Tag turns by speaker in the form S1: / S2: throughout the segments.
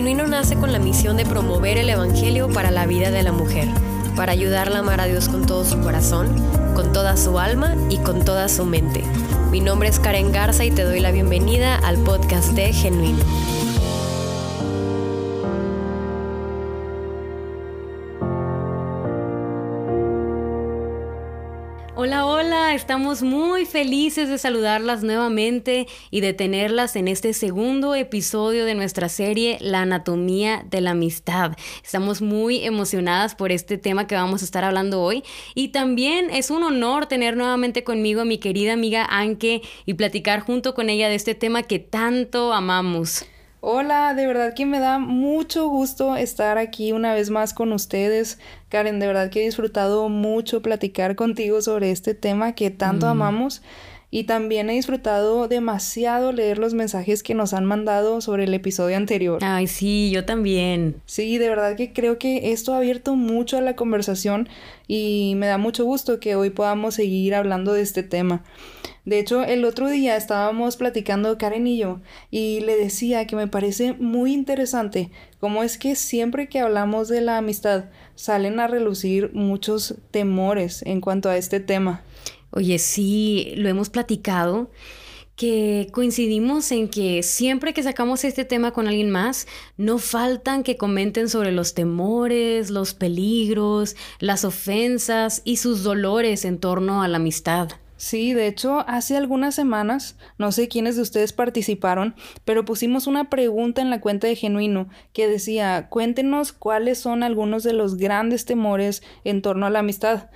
S1: Genuino nace con la misión de promover el Evangelio para la vida de la mujer, para ayudarla a amar a Dios con todo su corazón, con toda su alma y con toda su mente. Mi nombre es Karen Garza y te doy la bienvenida al podcast de Genuino. Estamos muy felices de saludarlas nuevamente y de tenerlas en este segundo episodio de nuestra serie La anatomía de la amistad. Estamos muy emocionadas por este tema que vamos a estar hablando hoy y también es un honor tener nuevamente conmigo a mi querida amiga Anke y platicar junto con ella de este tema que tanto amamos.
S2: Hola, de verdad que me da mucho gusto estar aquí una vez más con ustedes. Karen, de verdad que he disfrutado mucho platicar contigo sobre este tema que tanto mm. amamos y también he disfrutado demasiado leer los mensajes que nos han mandado sobre el episodio anterior.
S1: Ay, sí, yo también.
S2: Sí, de verdad que creo que esto ha abierto mucho a la conversación y me da mucho gusto que hoy podamos seguir hablando de este tema. De hecho, el otro día estábamos platicando Karen y yo y le decía que me parece muy interesante cómo es que siempre que hablamos de la amistad salen a relucir muchos temores en cuanto a este tema.
S1: Oye, sí, lo hemos platicado, que coincidimos en que siempre que sacamos este tema con alguien más, no faltan que comenten sobre los temores, los peligros, las ofensas y sus dolores en torno a la amistad.
S2: Sí, de hecho, hace algunas semanas, no sé quiénes de ustedes participaron, pero pusimos una pregunta en la cuenta de Genuino que decía, cuéntenos cuáles son algunos de los grandes temores en torno a la amistad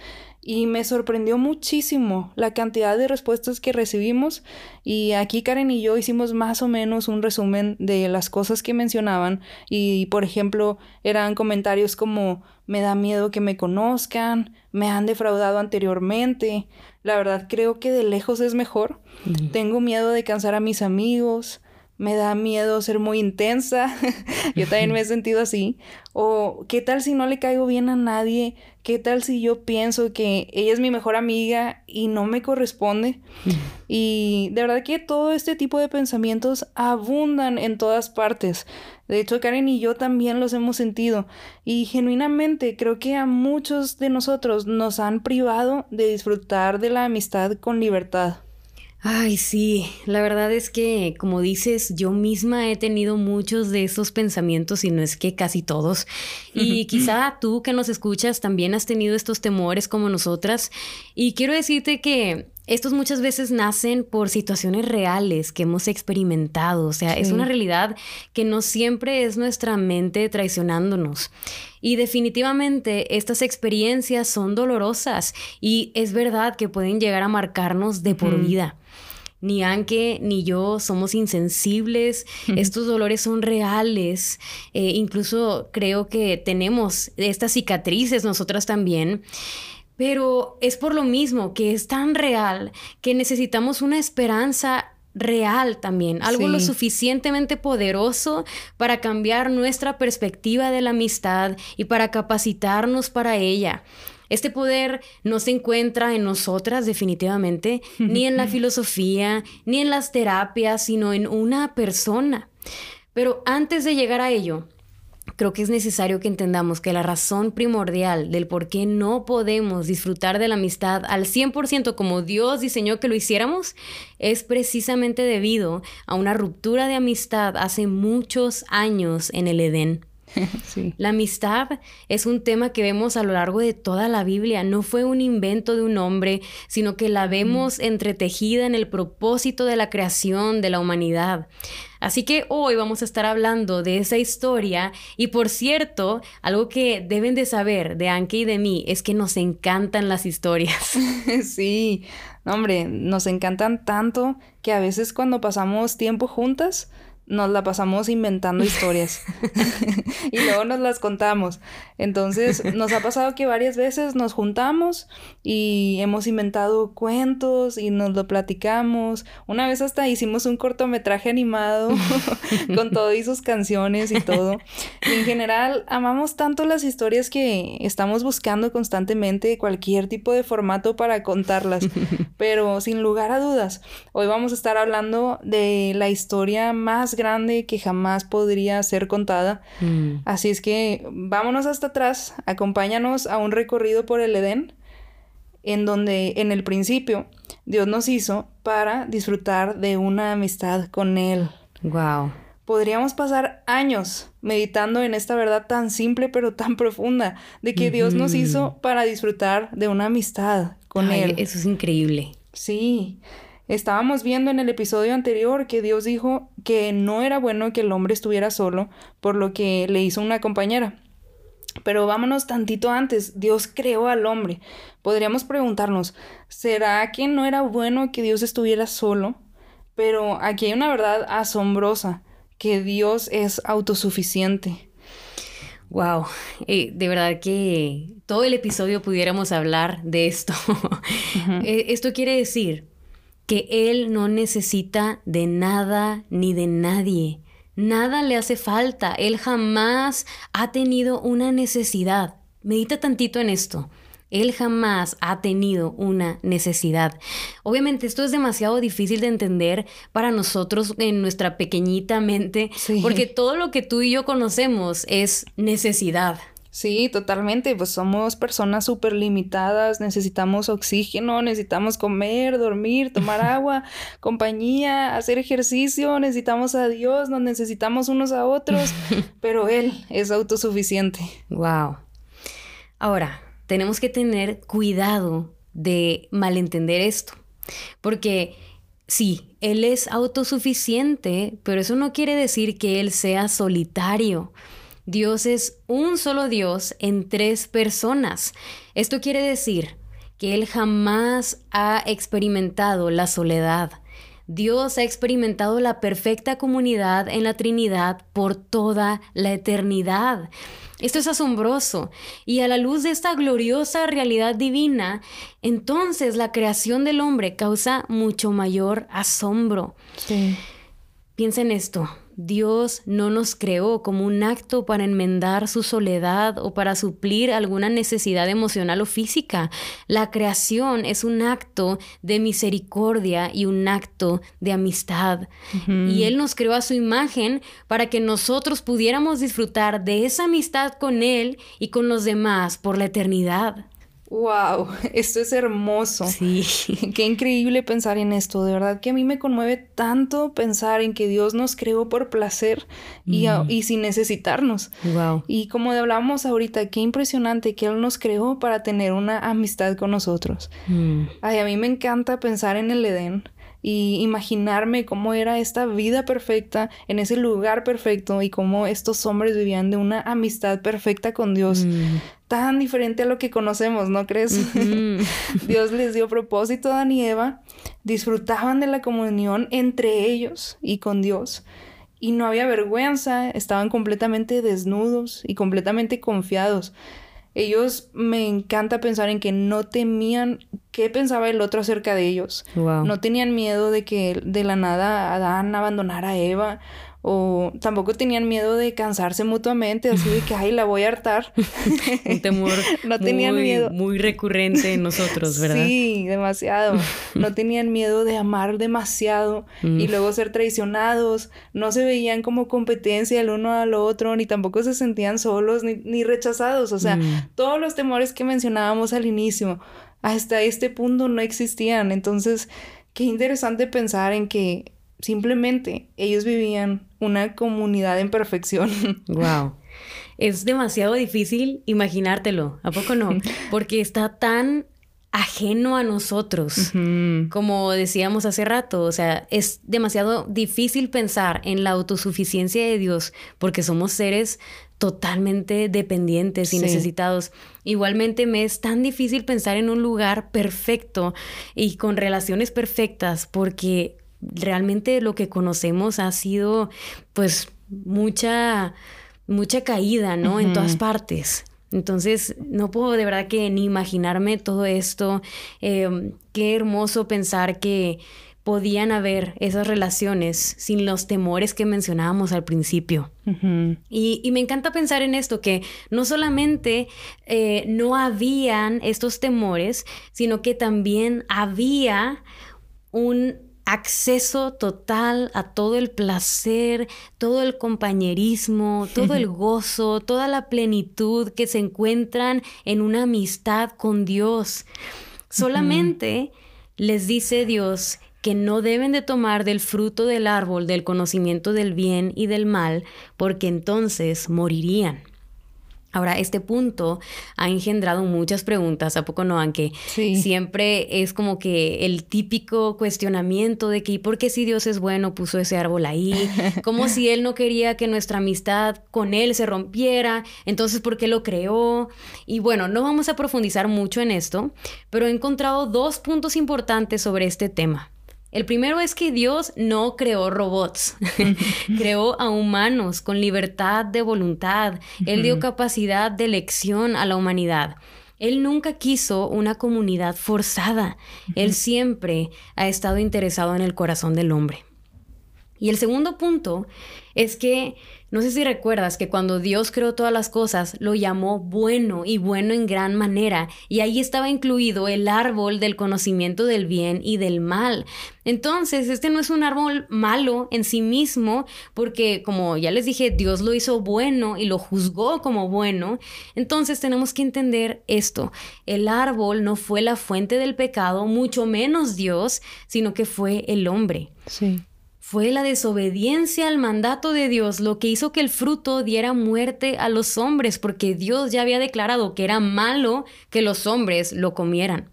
S2: y me sorprendió muchísimo la cantidad de respuestas que recibimos. Y aquí Karen y yo hicimos más o menos un resumen de las cosas que mencionaban. Y por ejemplo eran comentarios como me da miedo que me conozcan, me han defraudado anteriormente, la verdad creo que de lejos es mejor, tengo miedo de cansar a mis amigos, me da miedo ser muy intensa. yo también me he sentido así. O qué tal si no le caigo bien a nadie, qué tal si yo pienso que ella es mi mejor amiga y no me corresponde. y de verdad que todo este tipo de pensamientos abundan en todas partes. De hecho, Karen y yo también los hemos sentido. Y genuinamente creo que a muchos de nosotros nos han privado de disfrutar de la amistad con libertad.
S1: Ay, sí, la verdad es que, como dices, yo misma he tenido muchos de esos pensamientos y no es que casi todos. Y quizá tú que nos escuchas también has tenido estos temores como nosotras. Y quiero decirte que estos muchas veces nacen por situaciones reales que hemos experimentado, o sea, es una realidad que no siempre es nuestra mente traicionándonos. Y definitivamente estas experiencias son dolorosas y es verdad que pueden llegar a marcarnos de por vida. Ni Anke ni yo somos insensibles, estos dolores son reales, eh, incluso creo que tenemos estas cicatrices nosotras también. Pero es por lo mismo que es tan real que necesitamos una esperanza real también, algo lo suficientemente poderoso para cambiar nuestra perspectiva de la amistad y para capacitarnos para ella. Este poder no se encuentra en nosotras definitivamente, ni en la filosofía, ni en las terapias, sino en una persona. Pero antes de llegar a ello, creo que es necesario que entendamos que la razón primordial del por qué no podemos disfrutar de la amistad al 100% como Dios diseñó que lo hiciéramos es precisamente debido a una ruptura de amistad hace muchos años en el Edén. La amistad es un tema que vemos a lo largo de toda la Biblia. No fue un invento de un hombre, sino que la vemos entretejida en el propósito de la creación de la humanidad. Así que hoy vamos a estar hablando de esa historia y por cierto, algo que deben de saber de Anke y de mí es que nos encantan las historias.
S2: Sí, hombre, nos encantan tanto que a veces cuando pasamos tiempo juntas, nos la pasamos inventando historias y luego nos las contamos. Entonces, nos ha pasado que varias veces nos juntamos y hemos inventado cuentos y nos lo platicamos. Una vez hasta hicimos un cortometraje animado con todo y sus canciones y todo. en general, amamos tanto las historias que estamos buscando constantemente cualquier tipo de formato para contarlas. Pero sin lugar a dudas, hoy vamos a estar hablando de la historia más más grande que jamás podría ser contada. Mm. Así es que vámonos hasta atrás, acompáñanos a un recorrido por el Edén, en donde en el principio Dios nos hizo para disfrutar de una amistad con Él.
S1: Wow.
S2: Podríamos pasar años meditando en esta verdad tan simple pero tan profunda de que Dios nos hizo para disfrutar de una amistad con Él.
S1: Eso es increíble.
S2: Sí. Estábamos viendo en el episodio anterior que Dios dijo que no era bueno que el hombre estuviera solo, por lo que le hizo una compañera. Pero vámonos tantito antes, Dios creó al hombre. Podríamos preguntarnos, ¿será que no era bueno que Dios estuviera solo? Pero aquí hay una verdad asombrosa, que Dios es autosuficiente.
S1: Wow, eh, de verdad que todo el episodio pudiéramos hablar de esto. Eh, esto quiere decir que Él no necesita de nada ni de nadie. Nada le hace falta. Él jamás ha tenido una necesidad. Medita tantito en esto. Él jamás ha tenido una necesidad. Obviamente esto es demasiado difícil de entender para nosotros en nuestra pequeñita mente, porque todo lo que tú y yo conocemos es necesidad.
S2: Sí, totalmente. Pues somos personas súper limitadas, necesitamos oxígeno, necesitamos comer, dormir, tomar agua, compañía, hacer ejercicio, necesitamos a Dios, nos necesitamos unos a otros, pero Él es autosuficiente.
S1: Wow. Ahora, tenemos que tener cuidado de malentender esto, porque sí, Él es autosuficiente, pero eso no quiere decir que Él sea solitario. Dios es un solo Dios en tres personas. Esto quiere decir que Él jamás ha experimentado la soledad. Dios ha experimentado la perfecta comunidad en la Trinidad por toda la eternidad. Esto es asombroso. Y a la luz de esta gloriosa realidad divina, entonces la creación del hombre causa mucho mayor asombro. Sí. Piensa en esto. Dios no nos creó como un acto para enmendar su soledad o para suplir alguna necesidad emocional o física. La creación es un acto de misericordia y un acto de amistad. Y Él nos creó a su imagen para que nosotros pudiéramos disfrutar de esa amistad con Él y con los demás por la eternidad.
S2: Wow, esto es hermoso.
S1: Sí.
S2: Qué increíble pensar en esto. De verdad que a mí me conmueve tanto pensar en que Dios nos creó por placer y, mm. y sin necesitarnos.
S1: Wow.
S2: Y como hablábamos ahorita, qué impresionante que Él nos creó para tener una amistad con nosotros. Mm. Ay, a mí me encanta pensar en el Edén y imaginarme cómo era esta vida perfecta en ese lugar perfecto y cómo estos hombres vivían de una amistad perfecta con Dios. Mm. Tan diferente a lo que conocemos, ¿no crees? Dios les dio propósito a Adán y Eva, disfrutaban de la comunión entre ellos y con Dios y no había vergüenza, estaban completamente desnudos y completamente confiados. Ellos me encanta pensar en que no temían qué pensaba el otro acerca de ellos. No tenían miedo de que de la nada Adán abandonara a Eva o tampoco tenían miedo de cansarse mutuamente, así de que, ay, la voy a hartar.
S1: Un temor no tenían miedo. muy recurrente en nosotros, ¿verdad?
S2: Sí, demasiado. No tenían miedo de amar demasiado y mm. luego ser traicionados. No se veían como competencia el uno al otro, ni tampoco se sentían solos ni, rechazados. O sea, mm. todos los temores que mencionábamos al inicio, hasta este punto no existían. Entonces, qué interesante pensar en que simplemente ellos vivían una comunidad en perfección.
S1: Wow. Es demasiado difícil imaginártelo, ¿a poco no? Porque está tan ajeno a nosotros, como decíamos hace rato, o sea, es demasiado difícil pensar en la autosuficiencia de Dios porque somos seres totalmente dependientes y necesitados. Igualmente me es tan difícil pensar en un lugar perfecto y con relaciones perfectas porque realmente lo que conocemos ha sido pues mucha, mucha caída, ¿no? En todas partes. Entonces, no puedo de verdad que ni imaginarme todo esto. Em, qué hermoso pensar que podían haber esas relaciones sin los temores que mencionábamos al principio. y, me encanta pensar en esto, que no solamente eh, no habían estos temores, sino que también había un acceso total a todo el placer, todo el compañerismo, todo el gozo, toda la plenitud que se encuentran en una amistad con Dios. Solamente les dice Dios que no deben de tomar del fruto del árbol del conocimiento del bien y del mal, porque entonces morirían. Ahora, este punto ha engendrado muchas preguntas, ¿a poco no? Aunque siempre es como que el típico cuestionamiento de que ¿y por qué si Dios es bueno puso ese árbol ahí? Como si Él no quería que nuestra amistad con Él se rompiera, entonces ¿por qué lo creó? Y bueno, no vamos a profundizar mucho en esto, pero he encontrado dos puntos importantes sobre este tema. El primero es que Dios no creó robots, creó a humanos con libertad de voluntad. Él dio capacidad de elección a la humanidad. Él nunca quiso una comunidad forzada. Él siempre ha estado interesado en el corazón del hombre. Y el segundo punto es que no sé si recuerdas que cuando Dios creó todas las cosas, lo llamó bueno y bueno en gran manera, y ahí estaba incluido el árbol del conocimiento del bien y del mal. Entonces, este no es un árbol malo en sí mismo, porque como ya les dije, Dios lo hizo bueno y lo juzgó como bueno. Entonces tenemos que entender esto. El árbol no fue la fuente del pecado, mucho menos Dios, sino que fue el hombre.
S2: Sí.
S1: Fue la desobediencia al mandato de Dios lo que hizo que el fruto diera muerte a los hombres, porque Dios ya había declarado que era malo que los hombres lo comieran.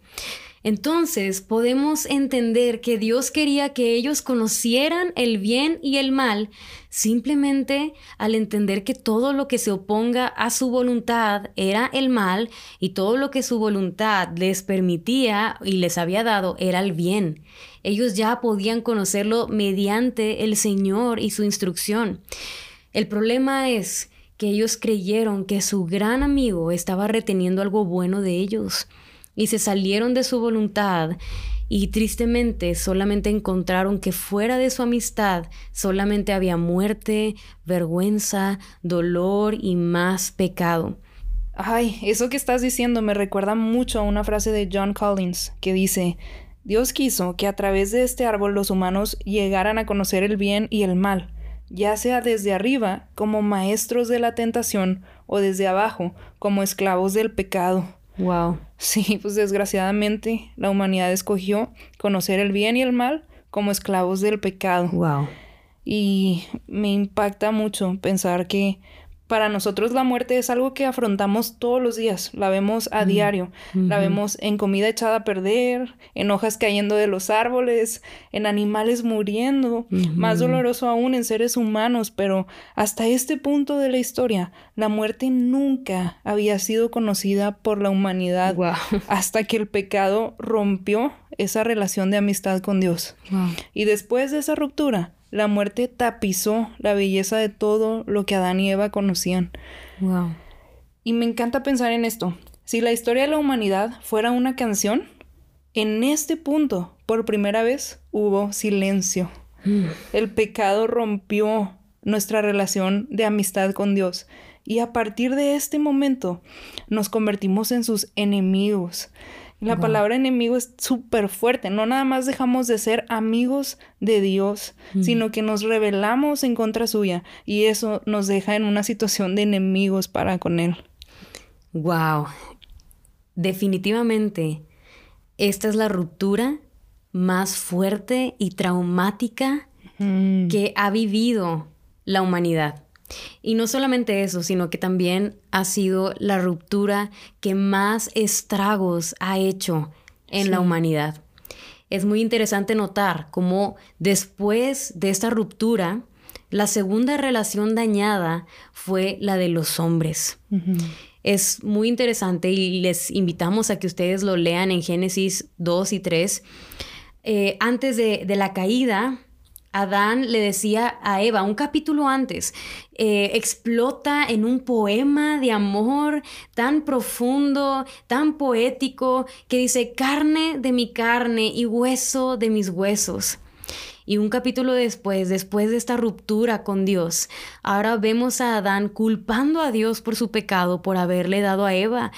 S1: Entonces podemos entender que Dios quería que ellos conocieran el bien y el mal simplemente al entender que todo lo que se oponga a su voluntad era el mal y todo lo que su voluntad les permitía y les había dado era el bien. Ellos ya podían conocerlo mediante el Señor y su instrucción. El problema es que ellos creyeron que su gran amigo estaba reteniendo algo bueno de ellos y se salieron de su voluntad y tristemente solamente encontraron que fuera de su amistad solamente había muerte, vergüenza, dolor y más pecado.
S2: Ay, eso que estás diciendo me recuerda mucho a una frase de John Collins que dice, Dios quiso que a través de este árbol los humanos llegaran a conocer el bien y el mal, ya sea desde arriba como maestros de la tentación o desde abajo como esclavos del pecado.
S1: Wow.
S2: Sí, pues desgraciadamente la humanidad escogió conocer el bien y el mal como esclavos del pecado.
S1: Wow.
S2: Y me impacta mucho pensar que para nosotros la muerte es algo que afrontamos todos los días, la vemos a diario, la vemos en comida echada a perder, en hojas cayendo de los árboles, en animales muriendo, más doloroso aún en seres humanos, pero hasta este punto de la historia, la muerte nunca había sido conocida por la humanidad hasta que el pecado rompió esa relación de amistad con Dios. Y después de esa ruptura, la muerte tapizó la belleza de todo lo que Adán y Eva conocían.
S1: Wow.
S2: Y me encanta pensar en esto. Si la historia de la humanidad fuera una canción, en este punto, por primera vez, hubo silencio. Mm. El pecado rompió nuestra relación de amistad con Dios. Y a partir de este momento nos convertimos en sus enemigos. La palabra enemigo es súper fuerte. No nada más dejamos de ser amigos de Dios, mm. sino que nos rebelamos en contra suya y eso nos deja en una situación de enemigos para con Él.
S1: Wow. Definitivamente, esta es la ruptura más fuerte y traumática mm. que ha vivido la humanidad. Y no solamente eso, sino que también ha sido la ruptura que más estragos ha hecho en la humanidad. Es muy interesante notar cómo después de esta ruptura, la segunda relación dañada fue la de los hombres. Es muy interesante y les invitamos a que ustedes lo lean en Génesis 2 y 3. Eh, antes de, de la caída, Adán le decía a Eva un capítulo antes, eh, explota en un poema de amor tan profundo, tan poético, que dice, carne de mi carne y hueso de mis huesos. Y un capítulo después, después de esta ruptura con Dios, ahora vemos a Adán culpando a Dios por su pecado, por haberle dado a Eva.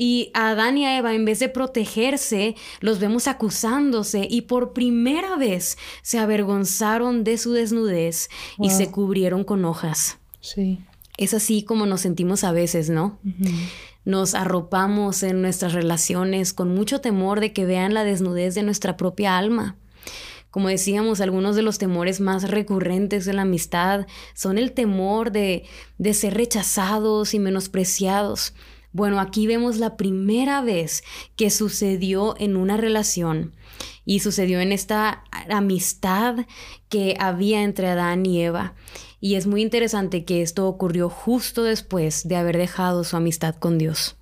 S1: Y a Adán y a Eva, en vez de protegerse, los vemos acusándose y por primera vez se avergonzaron de su desnudez y se cubrieron con hojas.
S2: Sí.
S1: Es así como nos sentimos a veces, ¿no? Nos arropamos en nuestras relaciones con mucho temor de que vean la desnudez de nuestra propia alma. Como decíamos, algunos de los temores más recurrentes de la amistad son el temor de, de ser rechazados y menospreciados. Bueno, aquí vemos la primera vez que sucedió en una relación y sucedió en esta amistad que había entre Adán y Eva. Y es muy interesante que esto ocurrió justo después de haber dejado su amistad con Dios.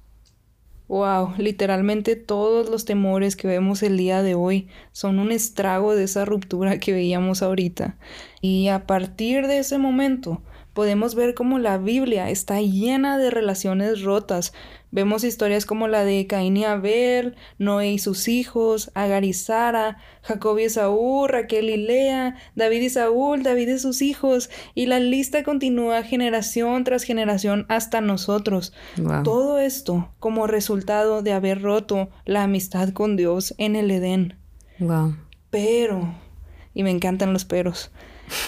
S2: Wow, literalmente todos los temores que vemos el día de hoy son un estrago de esa ruptura que veíamos ahorita. Y a partir de ese momento, podemos ver cómo la Biblia está llena de relaciones rotas. Vemos historias como la de Caín y Abel, Noé y sus hijos, Agar y Sara, Jacob y Esaú, Raquel y Lea, David y Saúl, David y sus hijos, y la lista continúa generación tras generación hasta nosotros. Todo esto como resultado de haber roto la amistad con Dios en el Edén. Pero, y me encantan los peros,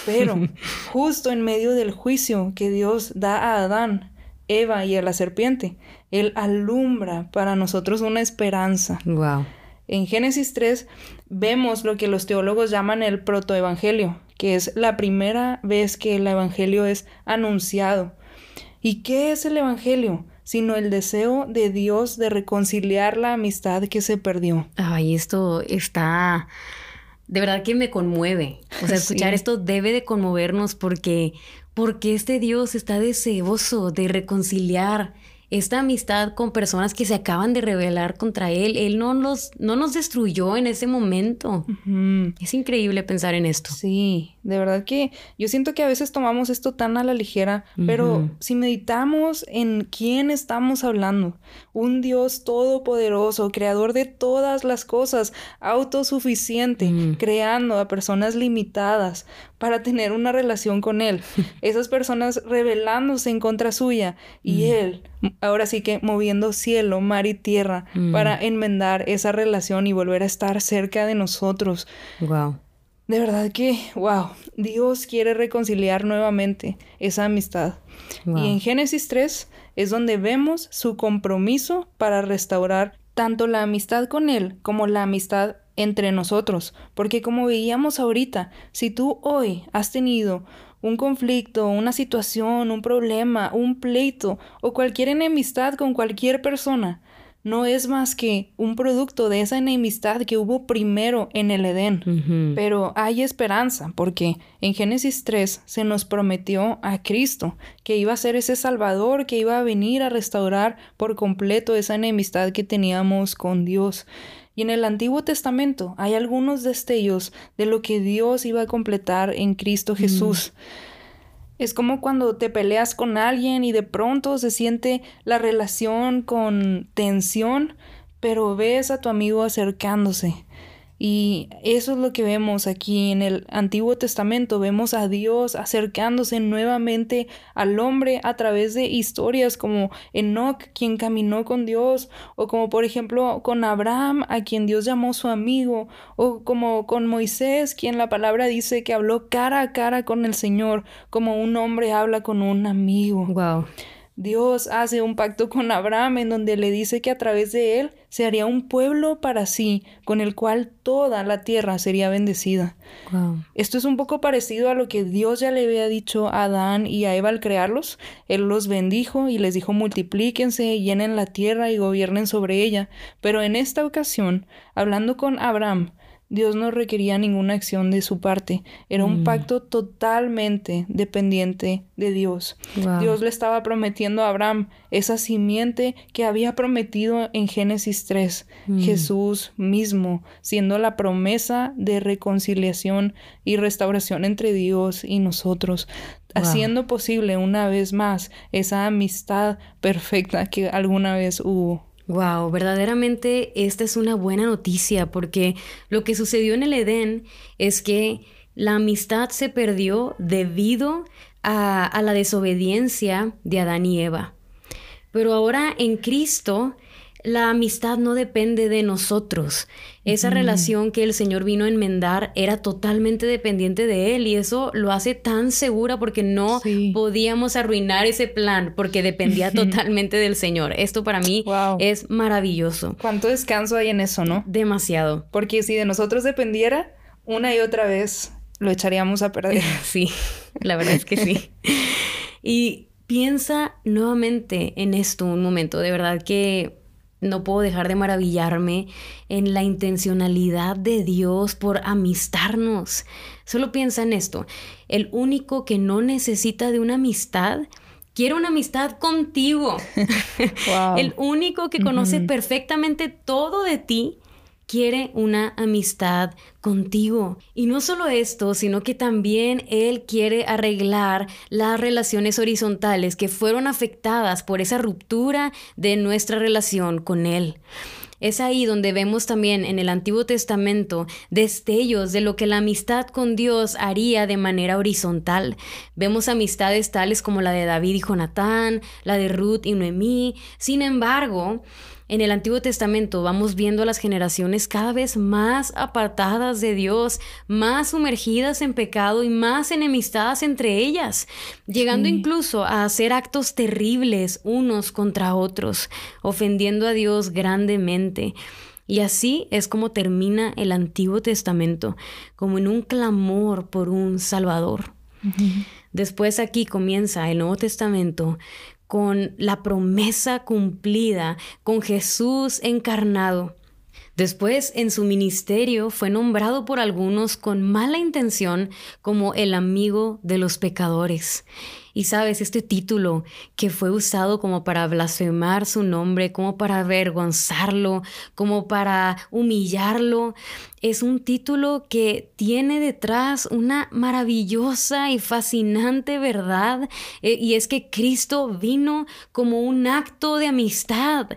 S2: pero justo en medio del juicio que Dios da a Adán, Eva y a la serpiente, Él alumbra para nosotros una esperanza.
S1: Wow.
S2: En Génesis 3 vemos lo que los teólogos llaman el protoevangelio, que es la primera vez que el evangelio es anunciado. ¿Y qué es el evangelio? sino el deseo de Dios de reconciliar la amistad que se perdió.
S1: Ay, esto está de verdad que me conmueve. O sea, escuchar esto debe de conmovernos porque, porque este Dios está deseoso de reconciliar esta amistad con personas que se acaban de rebelar contra él. Él no nos, no nos destruyó en ese momento. Es increíble pensar en esto.
S2: Sí, de verdad que yo siento que a veces tomamos esto tan a la ligera, pero si meditamos en quién estamos hablando, un Dios todopoderoso, creador de todas las cosas, autosuficiente, creando a personas limitadas para tener una relación con Él. Esas personas rebelándose en contra suya y Él ahora sí que moviendo cielo, mar y tierra mm. para enmendar esa relación y volver a estar cerca de nosotros.
S1: Wow.
S2: De verdad que, wow, Dios quiere reconciliar nuevamente esa amistad. Y en Génesis 3 es donde vemos su compromiso para restaurar tanto la amistad con Él como la amistad entre nosotros. Porque como veíamos ahorita, si tú hoy has tenido un conflicto, una situación, un problema, un pleito o cualquier enemistad con cualquier persona, no es más que un producto de esa enemistad que hubo primero en el Edén. Pero hay esperanza porque en Génesis 3 se nos prometió a Cristo que iba a ser ese Salvador que iba a venir a restaurar por completo esa enemistad que teníamos con Dios. Y en el Antiguo Testamento hay algunos destellos de lo que Dios iba a completar en Cristo Jesús. Es como cuando te peleas con alguien y de pronto se siente la relación con tensión, pero ves a tu amigo acercándose. Y eso es lo que vemos aquí en el Antiguo Testamento. Vemos a Dios acercándose nuevamente al hombre a través de historias como Enoch, quien caminó con Dios, o como por ejemplo con Abraham, a quien Dios llamó su amigo, o como con Moisés, quien la palabra dice que habló cara a cara con el Señor, como un hombre habla con un amigo.
S1: Wow.
S2: Dios hace un pacto con Abraham en donde le dice que a través de él se haría un pueblo para sí, con el cual toda la tierra sería bendecida. Esto es un poco parecido a lo que Dios ya le había dicho a Adán y a Eva al crearlos. Él los bendijo y les dijo multiplíquense, llenen la tierra y gobiernen sobre ella. Pero en esta ocasión, hablando con Abraham, Dios no requería ninguna acción de su parte. Era un mm. pacto totalmente dependiente de Dios. Dios le estaba prometiendo a Abraham esa simiente que había prometido en Génesis 3. Mm. Jesús mismo, siendo la promesa de reconciliación y restauración entre Dios y nosotros. Haciendo posible una vez más esa amistad perfecta que alguna vez hubo.
S1: Wow, verdaderamente esta es una buena noticia porque lo que sucedió en el Edén es que la amistad se perdió debido a, a la desobediencia de Adán y Eva. Pero ahora en Cristo la amistad no depende de nosotros. Esa relación que el Señor vino a enmendar era totalmente dependiente de Él y eso lo hace tan segura porque no podíamos arruinar ese plan porque dependía totalmente del Señor. Esto para mí es maravilloso.
S2: ¿Cuánto descanso hay en eso, no?
S1: Demasiado.
S2: Porque si de nosotros dependiera, una y otra vez lo echaríamos a perder.
S1: sí, la verdad es que sí. Y piensa nuevamente en esto un momento, de verdad que no puedo dejar de maravillarme en la intencionalidad de Dios por amistarnos. Solo piensa en esto, el único que no necesita de una amistad quiere una amistad contigo. el único que conoce perfectamente todo de ti quiere una amistad contigo. Y no solo esto, sino que también Él quiere arreglar las relaciones horizontales que fueron afectadas por esa ruptura de nuestra relación con Él. Es ahí donde vemos también en el Antiguo Testamento destellos de lo que la amistad con Dios haría de manera horizontal. Vemos amistades tales como la de David y Jonatán, la de Ruth y Noemí. Sin embargo, en el Antiguo Testamento vamos viendo a las generaciones cada vez más apartadas de Dios, más sumergidas en pecado y más enemistadas entre ellas, llegando incluso a hacer actos terribles unos contra otros, ofendiendo a Dios grandemente. Y así es como termina el Antiguo Testamento, como en un clamor por un Salvador. Después aquí comienza el Nuevo Testamento con la promesa cumplida, con Jesús encarnado. Después, en su ministerio, fue nombrado por algunos con mala intención como el amigo de los pecadores. Y sabes, este título que fue usado como para blasfemar su nombre, como para avergonzarlo, como para humillarlo, es un título que tiene detrás una maravillosa y fascinante verdad, eh, y es que Cristo vino como un acto de amistad.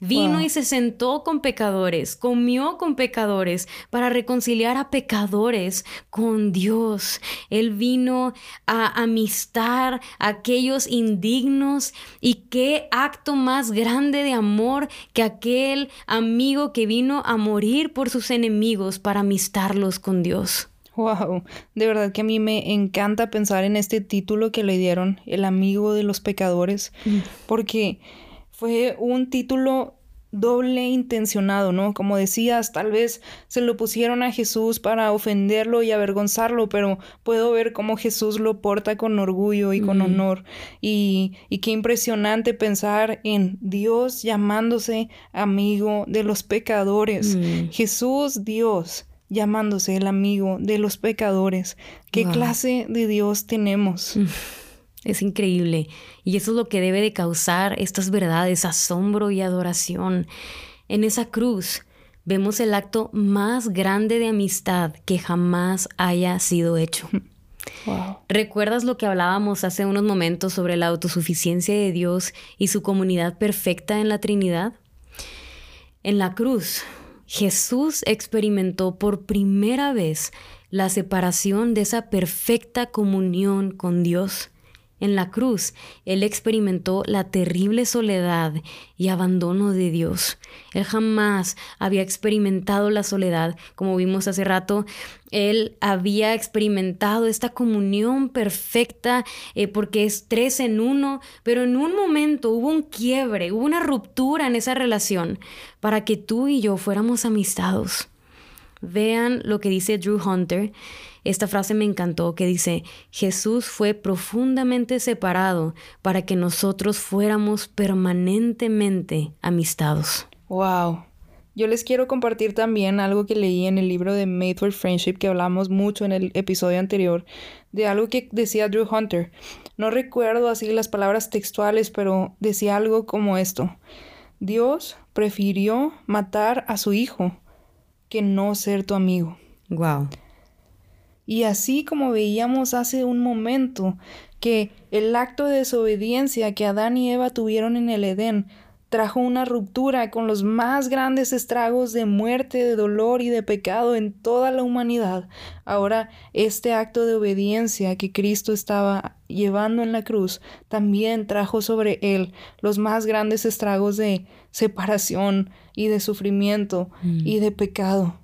S1: Vino y se sentó con pecadores, comió con pecadores para reconciliar a pecadores con Dios. Él vino a amistar a aquellos indignos y qué acto más grande de amor que aquel amigo que vino a morir por sus enemigos para amistarlos con Dios.
S2: Wow, de verdad que a mí me encanta pensar en este título que le dieron, el amigo de los pecadores, mm. porque fue un título doble intencionado, ¿no? Como decías, tal vez se lo pusieron a Jesús para ofenderlo y avergonzarlo, pero puedo ver cómo Jesús lo porta con orgullo y con honor. Y, y, qué impresionante pensar en Dios llamándose amigo de los pecadores. Mm. Jesús, Dios, llamándose el amigo de los pecadores. ¿Qué clase de Dios tenemos? Mm.
S1: Es increíble. Y eso es lo que debe de causar estas verdades, asombro y adoración. En esa cruz vemos el acto más grande de amistad que jamás haya sido hecho. ¿Recuerdas lo que hablábamos hace unos momentos sobre la autosuficiencia de Dios y su comunidad perfecta en la Trinidad? En la cruz, Jesús experimentó por primera vez la separación de esa perfecta comunión con Dios. En la cruz, Él experimentó la terrible soledad y abandono de Dios. Él jamás había experimentado la soledad, como vimos hace rato. Él había experimentado esta comunión perfecta eh, porque es tres en uno, pero en un momento hubo un quiebre, hubo una ruptura en esa relación para que tú y yo fuéramos amistados. Vean lo que dice Drew Hunter. Esta frase me encantó que dice, Jesús fue profundamente separado para que nosotros fuéramos permanentemente amistados.
S2: Wow. Yo les quiero compartir también algo que leí en el libro de Made for Friendship que hablamos mucho en el episodio anterior, de algo que decía Drew Hunter. No recuerdo así las palabras textuales, pero decía algo como esto. Dios prefirió matar a su hijo que no ser tu amigo.
S1: Wow.
S2: Y así como veíamos hace un momento que el acto de desobediencia que Adán y Eva tuvieron en el Edén trajo una ruptura con los más grandes estragos de muerte, de dolor y de pecado en toda la humanidad. Ahora, este acto de obediencia que Cristo estaba llevando en la cruz también trajo sobre él los más grandes estragos de separación y de sufrimiento
S1: Mm.
S2: y de pecado.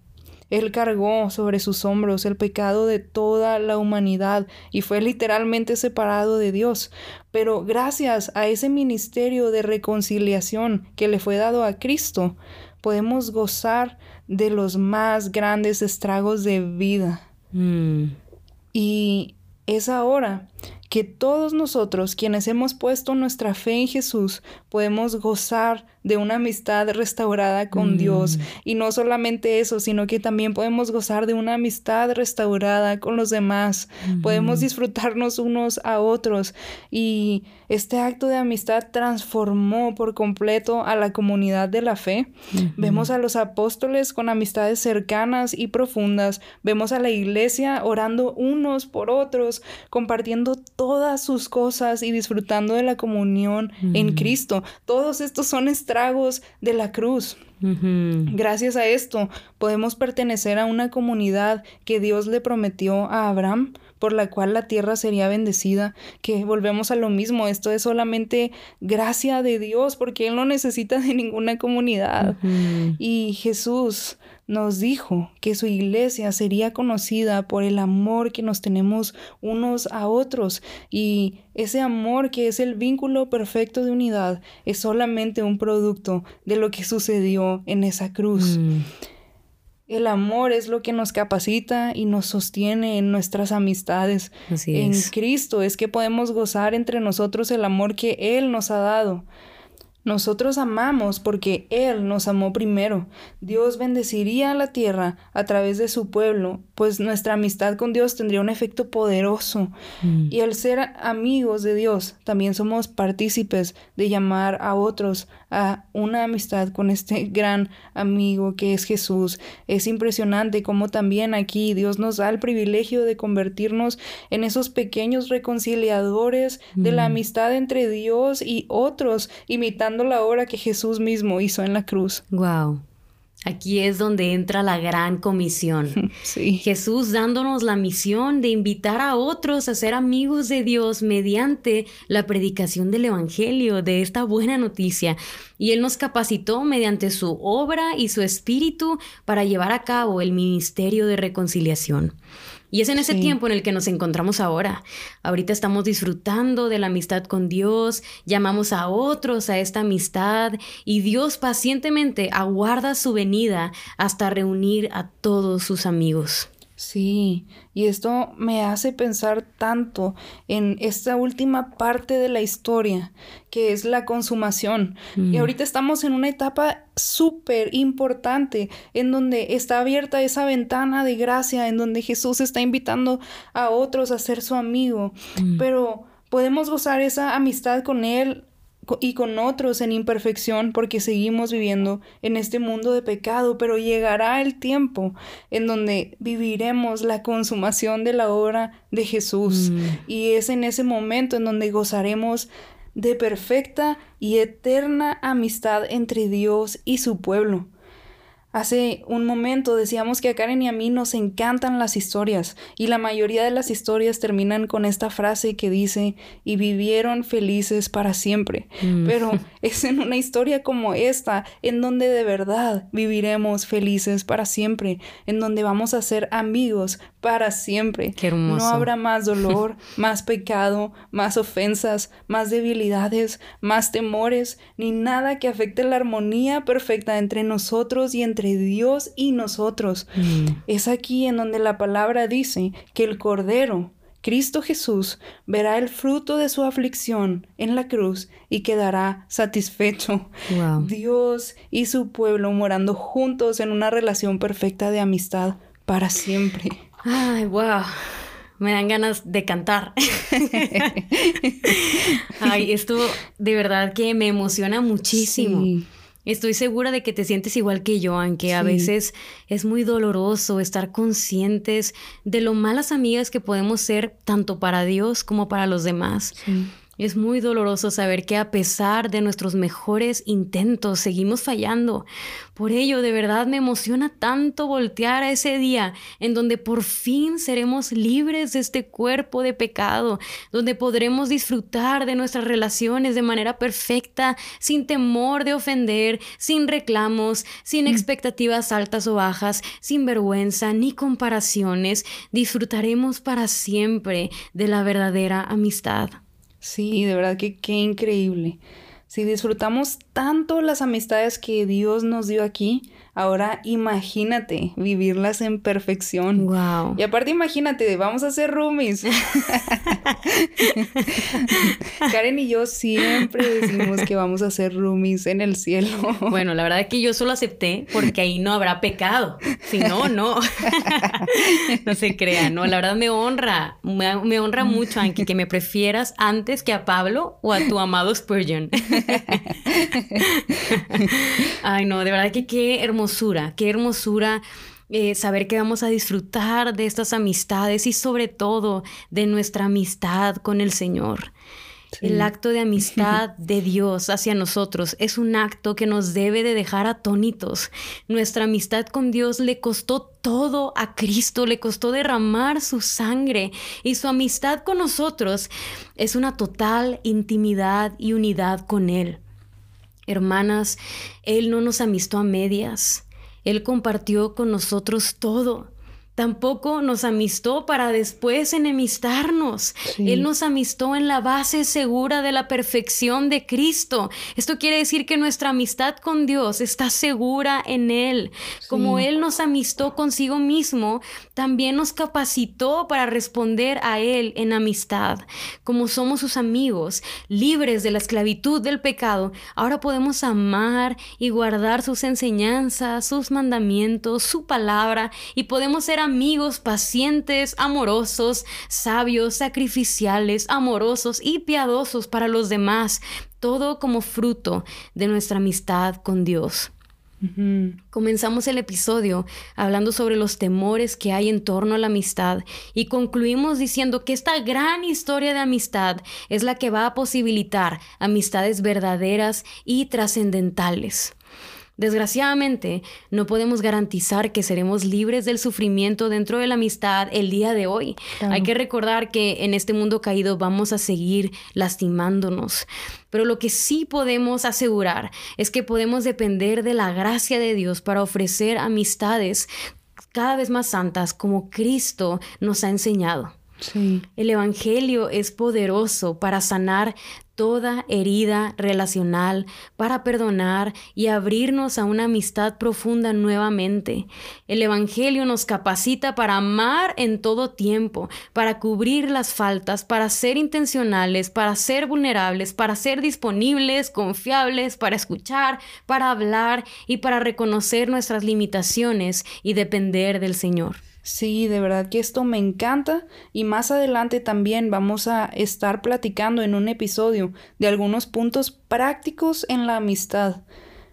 S2: Él cargó sobre sus hombros el pecado de toda la humanidad y fue literalmente separado de Dios. Pero gracias a ese ministerio de reconciliación que le fue dado a Cristo, podemos gozar de los más grandes estragos de vida.
S1: Mm.
S2: Y es ahora que todos nosotros, quienes hemos puesto nuestra fe en Jesús, podemos gozar de una amistad restaurada con
S1: Mm.
S2: Dios. Y no solamente eso, sino que también podemos gozar de una amistad restaurada con los demás. Podemos
S1: Ujú.
S2: disfrutarnos unos a otros. Y este acto de amistad transformó por completo a la comunidad de la fe. Vemos a los apóstoles con amistades cercanas y profundas. Vemos a la iglesia orando unos por otros, compartiendo todas sus cosas y disfrutando de la comunión en. Cristo. Todos estos son estragos de la cruz. Gracias a esto podemos pertenecer a una comunidad que Dios le prometió a Abraham, por la cual la tierra sería bendecida, que volvemos a lo mismo, esto es solamente gracia de Dios, porque Él no necesita de ninguna comunidad. Y Jesús nos dijo que su iglesia sería conocida por el amor que nos tenemos unos a otros y ese amor que es el vínculo perfecto de unidad es solamente un producto de lo que sucedió en esa cruz.
S1: Mm.
S2: El amor es lo que nos capacita y nos sostiene en nuestras amistades.
S1: Así
S2: en
S1: es.
S2: Cristo es que podemos gozar entre nosotros el amor que Él nos ha dado. Nosotros amamos porque Él nos amó primero. Dios bendeciría a la tierra a través de su pueblo, pues nuestra amistad con Dios tendría un efecto poderoso.
S1: Mm.
S2: Y al ser amigos de Dios, también somos partícipes de llamar a otros a una amistad con este gran amigo que es Jesús. Es impresionante cómo también aquí Dios nos da el privilegio de convertirnos en esos pequeños reconciliadores de la
S1: Mm.
S2: amistad entre Dios y otros, imitando la obra que Jesús mismo hizo en la cruz.
S1: Wow. Aquí es donde entra la gran comisión.
S2: Sí.
S1: Jesús dándonos la misión de invitar a otros a ser amigos de Dios mediante la predicación del Evangelio, de esta buena noticia. Y Él nos capacitó mediante su obra y su espíritu para llevar a cabo el ministerio de reconciliación. Y es en ese
S2: Sí.
S1: tiempo en el que nos encontramos ahora. Ahorita estamos disfrutando de la amistad con Dios, llamamos a otros a esta amistad y Dios pacientemente aguarda su venida hasta reunir a todos sus amigos.
S2: Sí, y esto me hace pensar tanto en esta última parte de la historia, que es la consumación. Y
S1: Mm.
S2: ahorita estamos en una etapa súper importante, en donde está abierta esa ventana de gracia, en donde Jesús está invitando a otros a ser su amigo.
S1: Mm.
S2: Pero podemos gozar esa amistad con Él y con otros en imperfección porque seguimos viviendo en este mundo de pecado, pero llegará el tiempo en donde viviremos la consumación de la obra de Jesús
S1: Mm.
S2: y es en ese momento en donde gozaremos de perfecta y eterna amistad entre Dios y su pueblo. Hace un momento decíamos que a Karen y a mí nos encantan las historias y la mayoría de las historias terminan con esta frase que dice y vivieron felices para siempre.
S1: Mm.
S2: Pero es en una historia como esta en donde de verdad viviremos felices para siempre, en donde vamos a ser amigos para siempre.
S1: Qué hermoso.
S2: No habrá más dolor, más pecado, más ofensas, más debilidades, más temores, ni nada que afecte la armonía perfecta entre nosotros y entre Dios y nosotros.
S1: Mm.
S2: Es aquí en donde la palabra dice que el Cordero, Cristo Jesús, verá el fruto de su aflicción en la cruz y quedará satisfecho.
S1: Wow.
S2: Dios y su pueblo morando juntos en una relación perfecta de amistad para siempre.
S1: Ay, wow. Me dan ganas de cantar. Ay, esto de verdad que me emociona muchísimo.
S2: Sí.
S1: Estoy segura de que te sientes igual que yo, aunque a veces es muy doloroso estar conscientes de lo malas amigas que podemos ser tanto para Dios como para los demás.
S2: Sí.
S1: Es muy doloroso saber que a pesar de nuestros mejores intentos seguimos fallando. Por ello, de verdad me emociona tanto voltear a ese día en donde por fin seremos libres de este cuerpo de pecado, donde podremos disfrutar de nuestras relaciones de manera perfecta, sin temor de ofender, sin reclamos, sin mm. expectativas altas o bajas, sin vergüenza ni comparaciones. Disfrutaremos para siempre de la verdadera amistad.
S2: Sí, de verdad que qué increíble. Si disfrutamos tanto las amistades que Dios nos dio aquí, Ahora imagínate vivirlas en perfección.
S1: Wow.
S2: Y aparte imagínate, vamos a ser roomies. Karen y yo siempre decimos que vamos a ser roomies en el cielo.
S1: bueno, la verdad es que yo solo acepté porque ahí no habrá pecado. Si no, no. no se crea, no. La verdad me honra, me, honra mucho, Anki, que me prefieras antes que a Pablo o a tu amado Spurgeon. Ay, no, de verdad que qué hermoso hermosura, qué hermosura eh, saber que vamos a disfrutar de estas amistades y sobre todo de nuestra amistad con el Señor. El acto de amistad de Dios hacia nosotros es un acto que nos debe de dejar atónitos. Nuestra amistad con Dios le costó todo a Cristo, le costó derramar su sangre y su amistad con nosotros es una total intimidad y unidad con Él. Hermanas, Él no nos amistó a medias. Él compartió con nosotros todo. Tampoco nos amistó para después enemistarnos. Él nos amistó en la base segura de la perfección de Cristo. Esto quiere decir que nuestra amistad con Dios está segura en Él. Como Él nos amistó consigo mismo, también nos capacitó para responder a Él en amistad. Como somos sus amigos, libres de la esclavitud del pecado, ahora podemos amar y guardar sus enseñanzas, sus mandamientos, su palabra y podemos ser amigos pacientes, amorosos, sabios, sacrificiales, amorosos y piadosos para los demás, todo como fruto de nuestra amistad con Dios. Comenzamos el episodio hablando sobre los temores que hay en torno a la amistad y concluimos diciendo que esta gran historia de amistad es la que va a posibilitar amistades verdaderas y trascendentales. Desgraciadamente, no podemos garantizar que seremos libres del sufrimiento dentro de la amistad el día de hoy. Hay que recordar que en este mundo caído vamos a seguir lastimándonos. Pero lo que sí podemos asegurar es que podemos depender de la gracia de Dios para ofrecer amistades cada vez más santas como Cristo nos ha enseñado. El Evangelio es poderoso para sanar toda herida relacional, para perdonar y abrirnos a una amistad profunda nuevamente. El Evangelio nos capacita para amar en todo tiempo, para cubrir las faltas, para ser intencionales, para ser vulnerables, para ser disponibles, confiables, para escuchar, para hablar y para reconocer nuestras limitaciones y depender del Señor.
S2: Sí, de verdad que esto me encanta y más adelante también vamos a estar platicando en un episodio de algunos puntos prácticos en la amistad.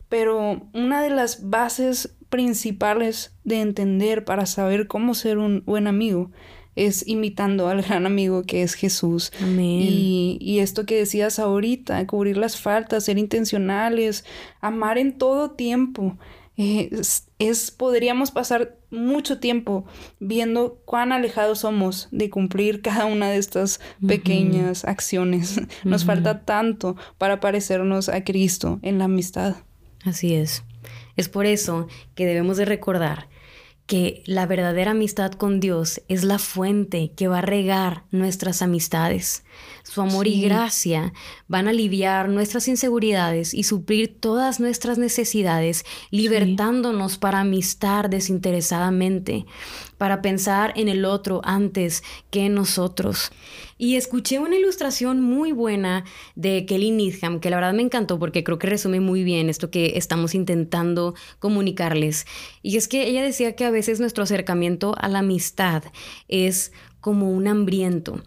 S2: Pero una de las bases principales de entender para saber cómo ser un buen amigo es imitando al gran amigo que es Jesús. Y, y, esto que decías ahorita, cubrir las faltas, ser intencionales, amar en todo tiempo es, podríamos pasar mucho tiempo viendo cuán alejados somos de cumplir cada una de estas pequeñas acciones. Nos falta tanto para parecernos a Cristo en la amistad.
S1: Así es. Es por eso que debemos de recordar que la verdadera amistad con Dios es la fuente que va a regar nuestras amistades. Su amor y gracia van a aliviar nuestras inseguridades y suplir todas nuestras necesidades, libertándonos para amistar desinteresadamente, para pensar en el otro antes que en nosotros. Y escuché una ilustración muy buena de Kelly Needham, que la verdad me encantó porque creo que resume muy bien esto que estamos intentando comunicarles. Y es que ella decía que a veces nuestro acercamiento a la amistad es como un hambriento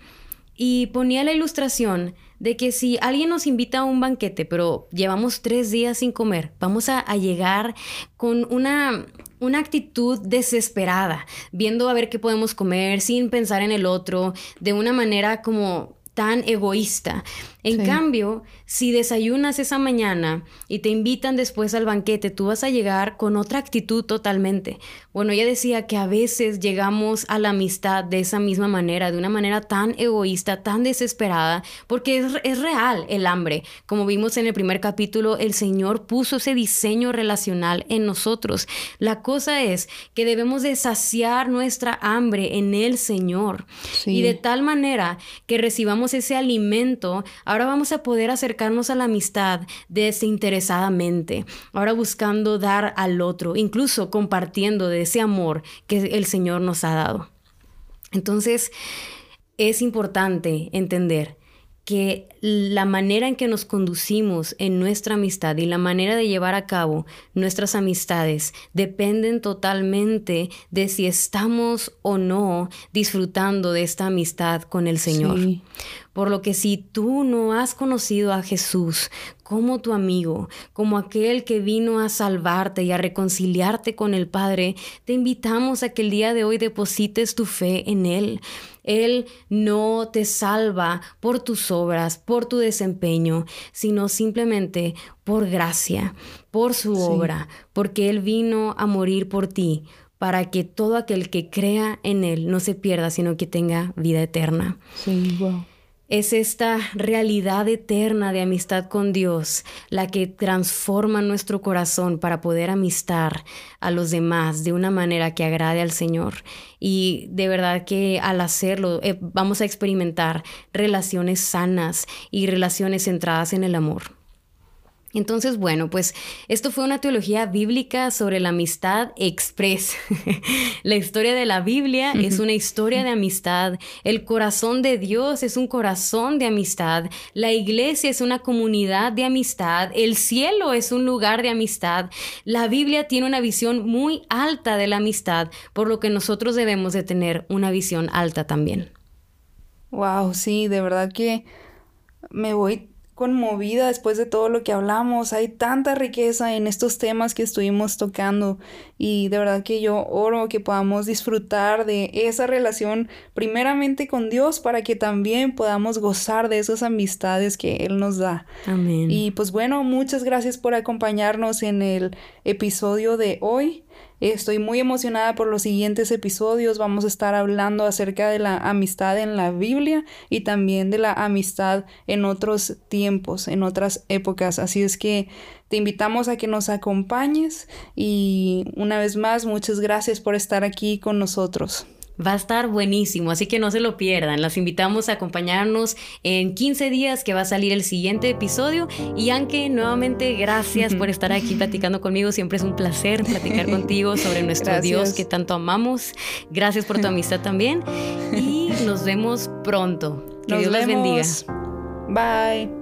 S1: y ponía la ilustración de que si alguien nos invita a un banquete, pero llevamos tres días sin comer, vamos a, llegar con una, una actitud desesperada, viendo a ver qué podemos comer, sin pensar en el otro, de una manera como tan egoísta. En cambio, si desayunas esa mañana y te invitan después al banquete, tú vas a llegar con otra actitud totalmente. Bueno, ella decía que a veces llegamos a la amistad de esa misma manera, de una manera tan egoísta, tan desesperada, porque es, es real el hambre. Como vimos en el primer capítulo, el Señor puso ese diseño relacional en nosotros. La cosa es que debemos de saciar nuestra hambre en el Señor. Y de tal manera que recibamos ese alimento, ahora vamos a poder acercarnos a la amistad desinteresadamente, ahora buscando dar al otro, incluso compartiendo de ese amor que el Señor nos ha dado. Entonces, es importante entender que la manera en que nos conducimos en nuestra amistad y la manera de llevar a cabo nuestras amistades dependen totalmente de si estamos o no disfrutando de esta amistad con el Señor. Por lo que si tú no has conocido a Jesús como tu amigo, como aquel que vino a salvarte y a reconciliarte con el Padre, te invitamos a que el día de hoy deposites tu fe en Él. Él no te salva por tus obras, por tu desempeño, sino simplemente por gracia, por su obra, porque Él vino a morir por ti, para que todo aquel que crea en Él no se pierda, sino que tenga vida eterna.
S2: Sí, wow.
S1: Es esta realidad eterna de amistad con Dios la que transforma nuestro corazón para poder amistar a los demás de una manera que agrade al Señor. Y de verdad que al hacerlo eh, vamos a experimentar relaciones sanas y relaciones centradas en el amor. Entonces, bueno, pues esto fue una teología bíblica sobre la amistad express. la historia de la Biblia es una historia de amistad. El corazón de Dios es un corazón de amistad. La iglesia es una comunidad de amistad. El cielo es un lugar de amistad. La Biblia tiene una visión muy alta de la amistad, por lo que nosotros debemos de tener una visión alta también.
S2: Wow, sí, de verdad que me voy conmovida después de todo lo que hablamos. Hay tanta riqueza en estos temas que estuvimos tocando y de verdad que yo oro que podamos disfrutar de esa relación primeramente con Dios para que también podamos gozar de esas amistades que Él nos da.
S1: Amén.
S2: Y pues bueno, muchas gracias por acompañarnos en el episodio de hoy. Estoy muy emocionada por los siguientes episodios. Vamos a estar hablando acerca de la amistad en la Biblia y también de la amistad en otros tiempos, en otras épocas. Así es que te invitamos a que nos acompañes y una vez más, muchas gracias por estar aquí con nosotros.
S1: Va a estar buenísimo, así que no se lo pierdan. Las invitamos a acompañarnos en 15 días que va a salir el siguiente episodio. Y Anke, nuevamente gracias por estar aquí platicando conmigo. Siempre es un placer platicar contigo sobre nuestro Dios que tanto amamos. Gracias por tu amistad también. Y nos vemos pronto. Que Dios les bendiga.
S2: Bye.